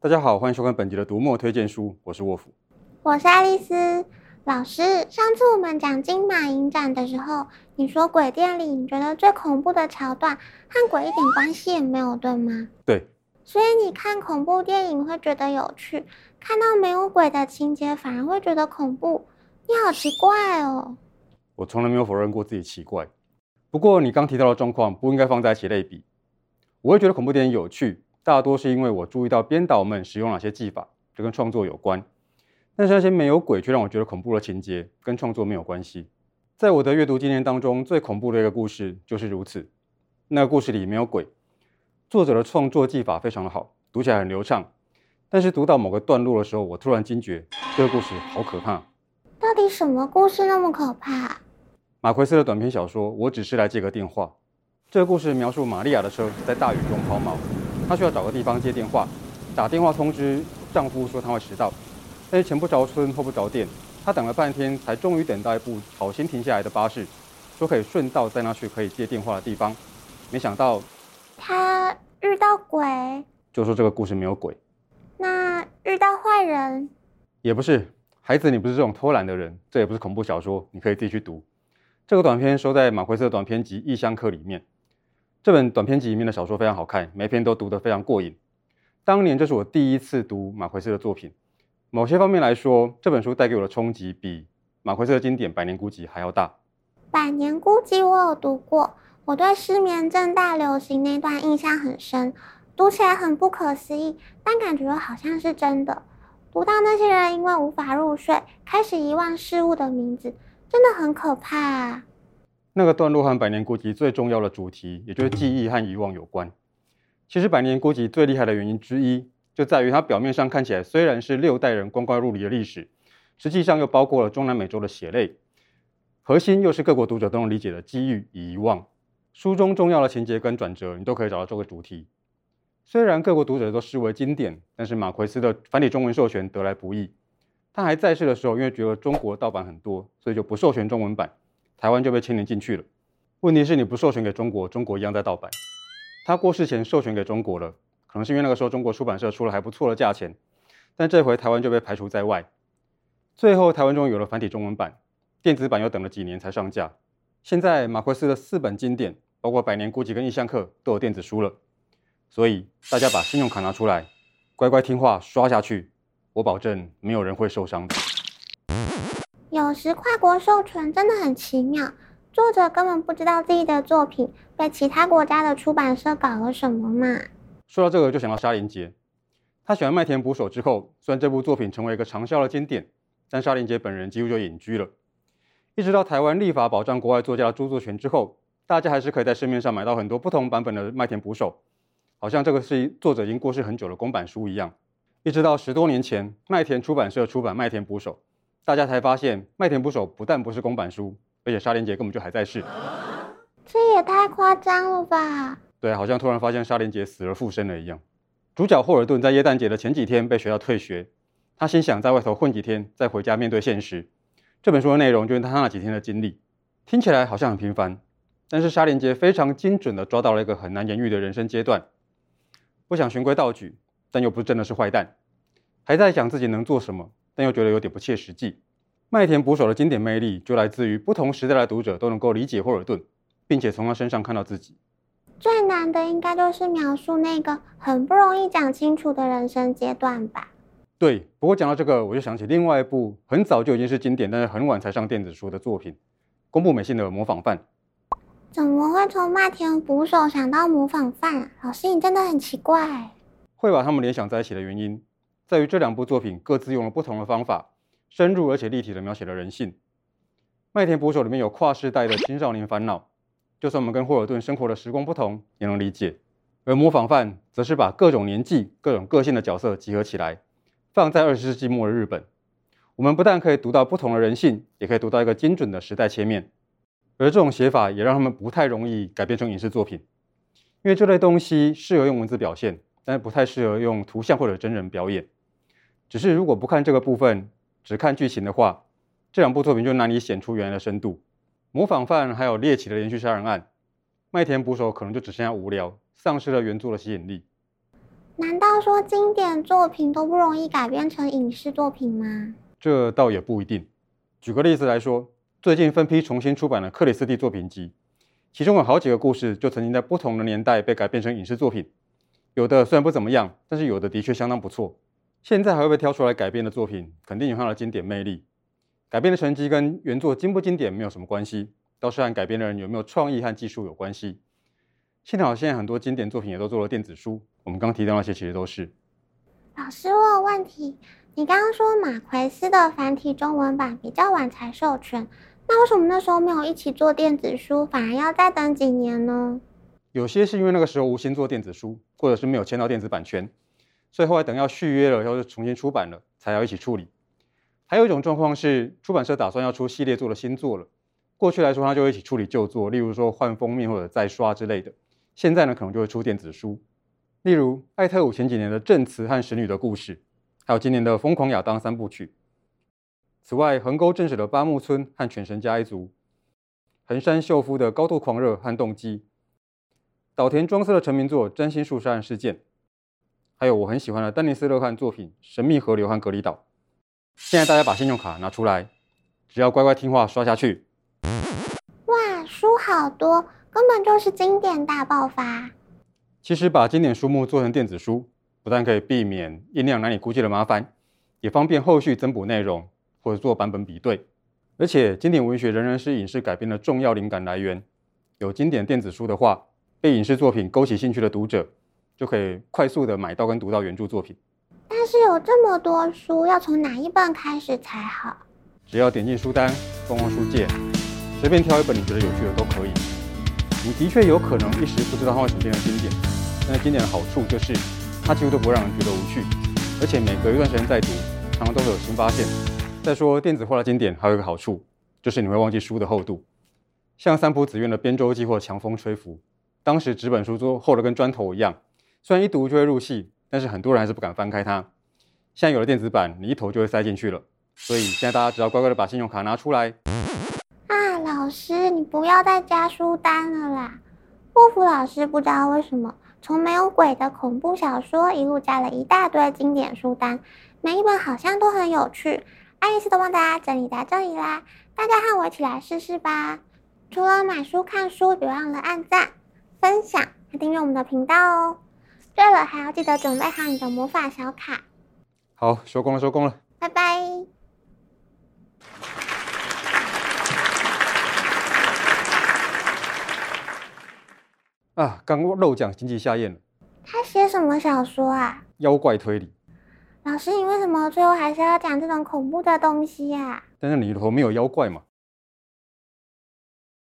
大家好，欢迎收看本集的读墨推荐书，我是沃夫，我是爱丽丝老师。上次我们讲金马影展的时候，你说鬼店里你觉得最恐怖的桥段和鬼一点关系也没有，对吗？对。所以你看恐怖电影会觉得有趣，看到没有鬼的情节反而会觉得恐怖，你好奇怪哦。我从来没有否认过自己奇怪，不过你刚提到的状况不应该放在一起类比。我会觉得恐怖电影有趣，大多是因为我注意到编导们使用哪些技法，这跟创作有关。但是那些没有鬼却让我觉得恐怖的情节，跟创作没有关系。在我的阅读经验当中，最恐怖的一个故事就是如此。那个故事里没有鬼，作者的创作技法非常的好，读起来很流畅。但是读到某个段落的时候，我突然惊觉，这个故事好可怕。到底什么故事那么可怕？马奎斯的短篇小说《我只是来接个电话》。这个故事描述玛利亚的车在大雨中抛锚，她需要找个地方接电话，打电话通知丈夫说她会迟到，但是前不着村后不着店，她等了半天才终于等到一部好心停下来的巴士，说可以顺道载她去可以接电话的地方。没想到，她遇到鬼，就说这个故事没有鬼。那遇到坏人，也不是。孩子，你不是这种偷懒的人，这也不是恐怖小说，你可以自己去读。这个短片收在马奎斯的短片集《异乡客》里面。这本短篇集里面的小说非常好看，每篇都读得非常过瘾。当年这是我第一次读马奎斯的作品，某些方面来说，这本书带给我的冲击比马奎斯的经典《百年孤寂》还要大。《百年孤寂》我有读过，我对失眠症大流行那段印象很深，读起来很不可思议，但感觉好像是真的。读到那些人因为无法入睡，开始遗忘事物的名字，真的很可怕啊。那个段落和《百年孤寂》最重要的主题，也就是记忆和遗忘有关。其实，《百年孤寂》最厉害的原因之一，就在于它表面上看起来虽然是六代人光怪陆离的历史，实际上又包括了中南美洲的血泪，核心又是各国读者都能理解的机遇与遗忘。书中重要的情节跟转折，你都可以找到这个主题。虽然各国读者都视为经典，但是马奎斯的繁体中文授权得来不易。他还在世的时候，因为觉得中国盗版很多，所以就不授权中文版。台湾就被牵连进去了。问题是你不授权给中国，中国一样在盗版。他过世前授权给中国了，可能是因为那个时候中国出版社出了还不错的价钱，但这回台湾就被排除在外。最后台湾终于有了繁体中文版，电子版又等了几年才上架。现在马奎斯的四本经典，包括《百年孤寂》跟《异乡客》都有电子书了，所以大家把信用卡拿出来，乖乖听话刷下去，我保证没有人会受伤的。有时跨国授权真的很奇妙，作者根本不知道自己的作品被其他国家的出版社搞了什么嘛。说到这个，就想到沙林杰。他喜欢麦田捕手之后，虽然这部作品成为一个长销的经典，但沙林杰本人几乎就隐居了。一直到台湾立法保障国外作家的著作权之后，大家还是可以在市面上买到很多不同版本的麦田捕手，好像这个是作者已经过世很久的公版书一样。一直到十多年前，麦田出版社出版《麦田捕手》。大家才发现，《麦田捕手》不但不是公版书，而且沙连杰根本就还在世。这也太夸张了吧？对，好像突然发现沙连杰死而复生了一样。主角霍尔顿在耶诞节的前几天被学校退学，他心想在外头混几天，再回家面对现实。这本书的内容就是他那几天的经历，听起来好像很平凡，但是沙连杰非常精准地抓到了一个很难言喻的人生阶段。不想循规蹈矩，但又不真的是坏蛋，还在想自己能做什么。但又觉得有点不切实际。麦田捕手的经典魅力就来自于不同时代的读者都能够理解霍尔顿，并且从他身上看到自己。最难的应该就是描述那个很不容易讲清楚的人生阶段吧？对。不过讲到这个，我就想起另外一部很早就已经是经典，但是很晚才上电子书的作品——宫部美幸的《模仿犯》。怎么会从麦田捕手想到模仿犯？老师，你真的很奇怪。会把他们联想在一起的原因。在于这两部作品各自用了不同的方法，深入而且立体地描写了人性。《麦田捕手》里面有跨世代的青少年烦恼，就算我们跟霍尔顿生活的时光不同，也能理解。而《模仿犯》则是把各种年纪、各种个性的角色集合起来，放在二十世纪末的日本。我们不但可以读到不同的人性，也可以读到一个精准的时代切面。而这种写法也让他们不太容易改编成影视作品，因为这类东西适合用文字表现，但是不太适合用图像或者真人表演。只是如果不看这个部分，只看剧情的话，这两部作品就难以显出原来的深度。模仿犯还有猎奇的连续杀人案，麦田捕手可能就只剩下无聊，丧失了原作的吸引力。难道说经典作品都不容易改编成影视作品吗？这倒也不一定。举个例子来说，最近分批重新出版了克里斯蒂作品集，其中有好几个故事就曾经在不同的年代被改编成影视作品。有的虽然不怎么样，但是有的的确相当不错。现在还会被挑出来改编的作品，肯定有它的经典魅力。改编的成绩跟原作经不经典没有什么关系，倒是和改编的人有没有创意和技术有关系。幸好现在很多经典作品也都做了电子书，我们刚提到那些其实都是。老师，我有问题。你刚刚说马奎斯的繁体中文版比较晚才授权，那为什么那时候没有一起做电子书，反而要再等几年呢？有些是因为那个时候无心做电子书，或者是没有签到电子版权，所以后来等要续约了，要重新出版了，才要一起处理。还有一种状况是，出版社打算要出系列作的新作了，过去来说他就一起处理旧作，例如说换封面或者再刷之类的。现在呢，可能就会出电子书，例如艾特伍前几年的《证词》和《神女的故事》。还有今年的《疯狂亚当》三部曲。此外，横沟正史的《八木村》和《犬神家一族》，横山秀夫的《高度狂热》和《动机》，岛田庄司的成名作《占星术杀人事件》，还有我很喜欢的丹尼斯·勒汉作品《神秘河流》和《隔离岛》。现在大家把信用卡拿出来，只要乖乖听话刷下去。哇，书好多，根本就是经典大爆发。其实把经典书目做成电子书。不但可以避免印量难以估计的麻烦，也方便后续增补内容或者做版本比对。而且，经典文学仍然是影视改编的重要灵感来源。有经典电子书的话，被影视作品勾起兴趣的读者，就可以快速的买到跟读到原著作品。但是有这么多书，要从哪一本开始才好？只要点进书单，逛逛书界，随便挑一本你觉得有趣的都可以。你的确有可能一时不知道它为什么变成经典，但是经典的好处就是。它几乎都不会让人觉得无趣，而且每隔一段时间再读，常常都会有新发现。再说电子化的经典还有一个好处，就是你会忘记书的厚度。像三浦紫苑的《边州记》或《强风吹拂》，当时纸本书都厚的跟砖头一样，虽然一读就会入戏，但是很多人还是不敢翻开它。现在有了电子版，你一头就会塞进去了。所以现在大家只要乖乖的把信用卡拿出来。啊，老师，你不要再加书单了啦！霍福老师不知道为什么。从没有鬼的恐怖小说一路加了一大堆经典书单，每一本好像都很有趣。爱丽丝都帮大家整理在这里啦，大家和我一起来试试吧。除了买书看书，别忘了按赞、分享和订阅我们的频道哦。对了，还要记得准备好你的魔法小卡。好，收工了，收工了，拜拜。啊，刚漏讲经济下咽了。他写什么小说啊？妖怪推理。老师，你为什么最后还是要讲这种恐怖的东西呀？但是里头没有妖怪嘛。